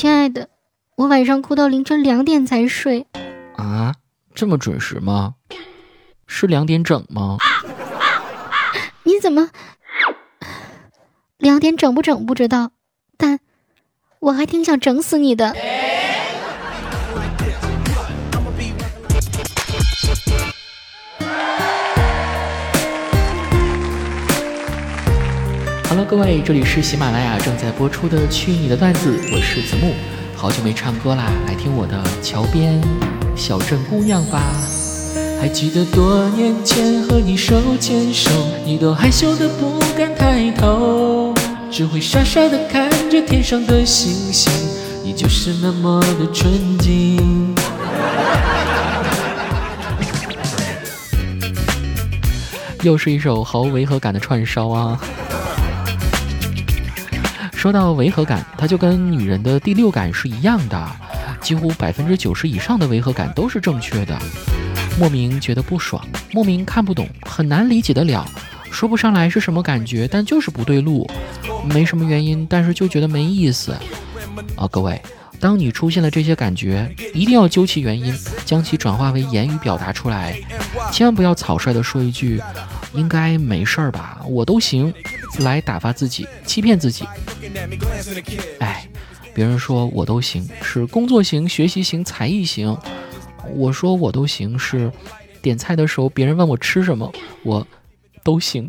亲爱的，我晚上哭到凌晨两点才睡。啊，这么准时吗？是两点整吗？你怎么两点整不整不知道，但我还挺想整死你的。Hello，各位，这里是喜马拉雅正在播出的《去你的段子》，我是子木，好久没唱歌啦，来听我的《桥边小镇姑娘》吧。还记得多年前和你手牵手，你都害羞的不敢抬头，只会傻傻的看着天上的星星，你就是那么的纯净。又是一首毫无违和感的串烧啊！说到违和感，它就跟女人的第六感是一样的，几乎百分之九十以上的违和感都是正确的。莫名觉得不爽，莫名看不懂，很难理解得了，说不上来是什么感觉，但就是不对路，没什么原因，但是就觉得没意思。啊，各位，当你出现了这些感觉，一定要究其原因，将其转化为言语表达出来，千万不要草率的说一句“应该没事儿吧，我都行”，来打发自己，欺骗自己。哎，别人说我都行，是工作型、学习型、才艺型。我说我都行，是点菜的时候别人问我吃什么，我都行。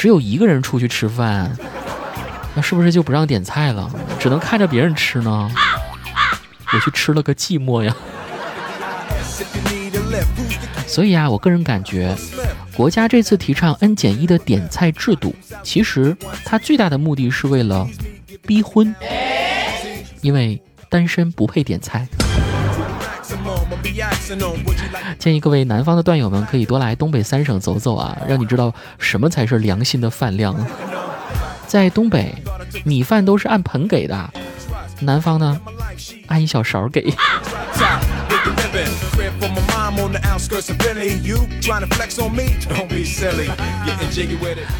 只有一个人出去吃饭，那是不是就不让点菜了，只能看着别人吃呢？我去吃了个寂寞呀。所以啊，我个人感觉，国家这次提倡 N 减一的点菜制度，其实它最大的目的是为了逼婚，因为单身不配点菜。建议各位南方的段友们可以多来东北三省走走啊，让你知道什么才是良心的饭量。在东北，米饭都是按盆给的，南方呢，按一小勺给。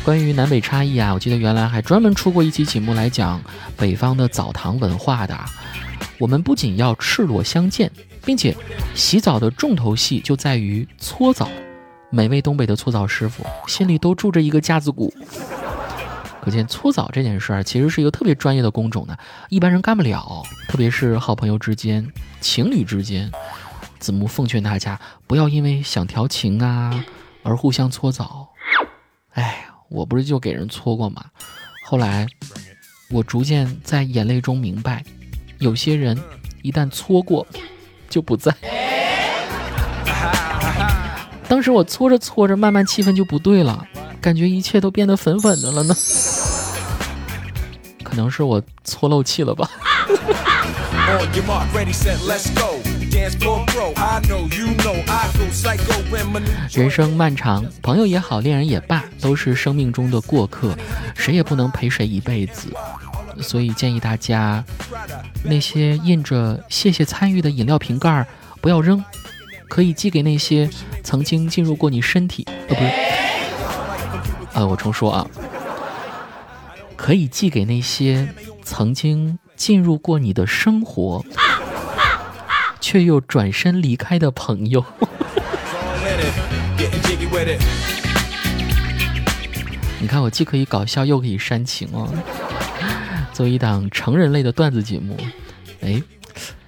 关于南北差异啊，我记得原来还专门出过一期节目来讲北方的澡堂文化的。我们不仅要赤裸相见。并且，洗澡的重头戏就在于搓澡。每位东北的搓澡师傅心里都住着一个架子鼓，可见搓澡这件事儿其实是一个特别专业的工种呢，一般人干不了。特别是好朋友之间、情侣之间，子木奉劝大家不要因为想调情啊而互相搓澡。哎，我不是就给人搓过吗？后来，我逐渐在眼泪中明白，有些人一旦搓过。就不在。当时我搓着搓着，慢慢气氛就不对了，感觉一切都变得粉粉的了呢。可能是我搓漏气了吧。人生漫长，朋友也好，恋人也罢，都是生命中的过客，谁也不能陪谁一辈子。所以建议大家，那些印着“谢谢参与”的饮料瓶盖不要扔，可以寄给那些曾经进入过你身体。呃，不是，呃，我重说啊，可以寄给那些曾经进入过你的生活，却又转身离开的朋友。你看，我既可以搞笑，又可以煽情哦。做一档成人类的段子节目，哎，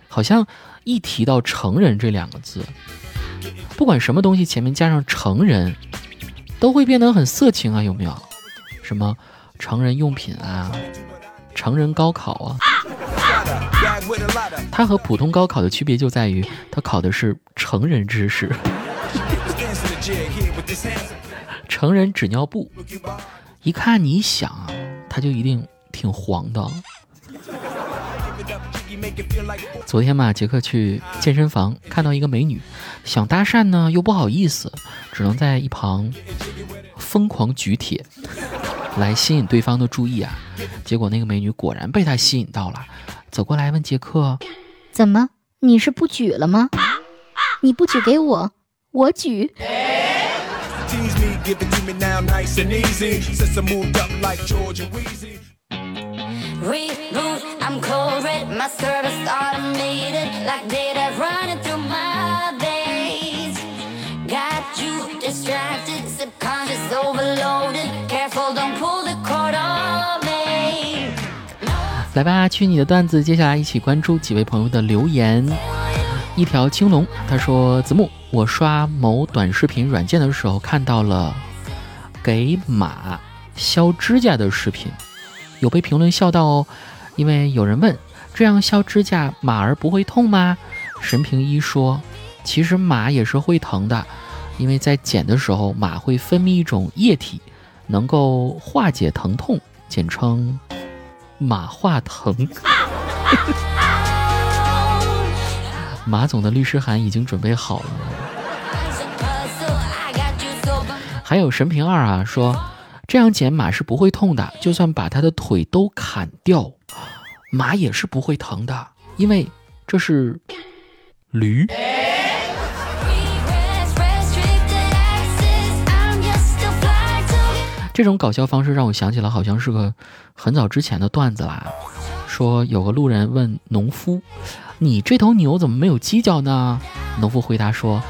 好像一提到“成人”这两个字，不管什么东西前面加上“成人”，都会变得很色情啊，有没有？什么成人用品啊，成人高考啊？它和普通高考的区别就在于，它考的是成人知识。成人纸尿布，一看你想啊，它就一定。挺黄的。昨天嘛，杰克去健身房看到一个美女，想搭讪呢又不好意思，只能在一旁疯狂举铁来吸引对方的注意啊。结果那个美女果然被他吸引到了，走过来问杰克：“怎么，你是不举了吗？你不举给我，我举。”来吧，去你的段子！接下来一起关注几位朋友的留言。一条青龙，他说：“子木，我刷某短视频软件的时候，看到了给马削指甲的视频，有被评论笑到哦。”因为有人问，这样削指甲马儿不会痛吗？神平一说，其实马也是会疼的，因为在剪的时候，马会分泌一种液体，能够化解疼痛，简称马化腾。马总的律师函已经准备好了。还有神平二啊说，这样剪马是不会痛的，就算把他的腿都砍掉。马也是不会疼的，因为这是驴。这种搞笑方式让我想起了，好像是个很早之前的段子啦。说有个路人问农夫：“你这头牛怎么没有犄角呢？”农夫回答说：“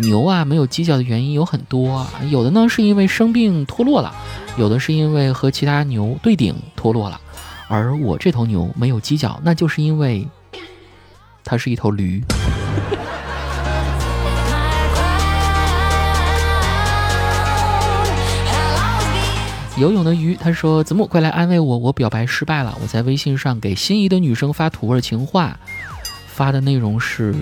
牛啊，没有犄角的原因有很多，有的呢是因为生病脱落了，有的是因为和其他牛对顶脱落了。”而我这头牛没有犄角，那就是因为它是一头驴。游泳的鱼他说：“子木，快来安慰我，我表白失败了。我在微信上给心仪的女生发土味情话，发的内容是：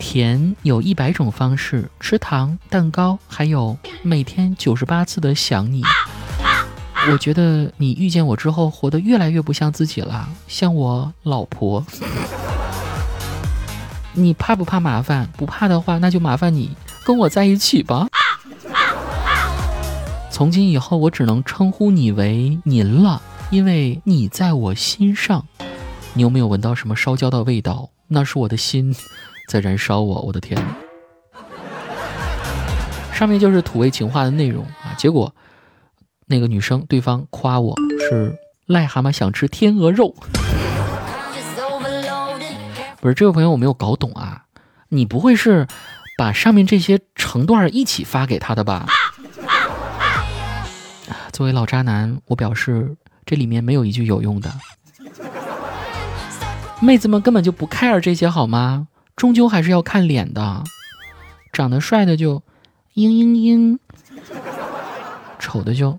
甜有一百种方式，吃糖、蛋糕，还有每天九十八次的想你。”我觉得你遇见我之后，活得越来越不像自己了，像我老婆。你怕不怕麻烦？不怕的话，那就麻烦你跟我在一起吧。从今以后，我只能称呼你为您了，因为你在我心上。你有没有闻到什么烧焦的味道？那是我的心在燃烧我。我的天！上面就是土味情话的内容啊，结果。那个女生，对方夸我是癞蛤蟆想吃天鹅肉，不是这位朋友，我没有搞懂啊，你不会是把上面这些成段一起发给他的吧？作为老渣男，我表示这里面没有一句有用的，妹子们根本就不 care 这些好吗？终究还是要看脸的，长得帅的就嘤嘤嘤，丑的就。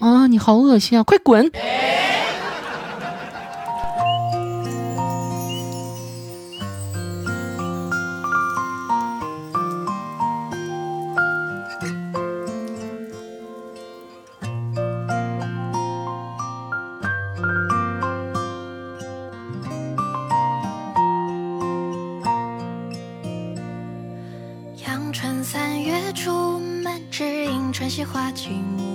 啊！你好恶心啊！快滚！迎春杏花尽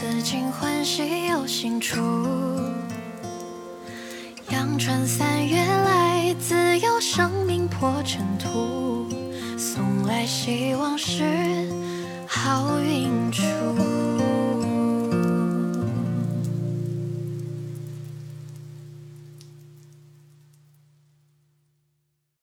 此景欢喜有新处，阳春三月来，自有生命破尘土，送来希望是好运出。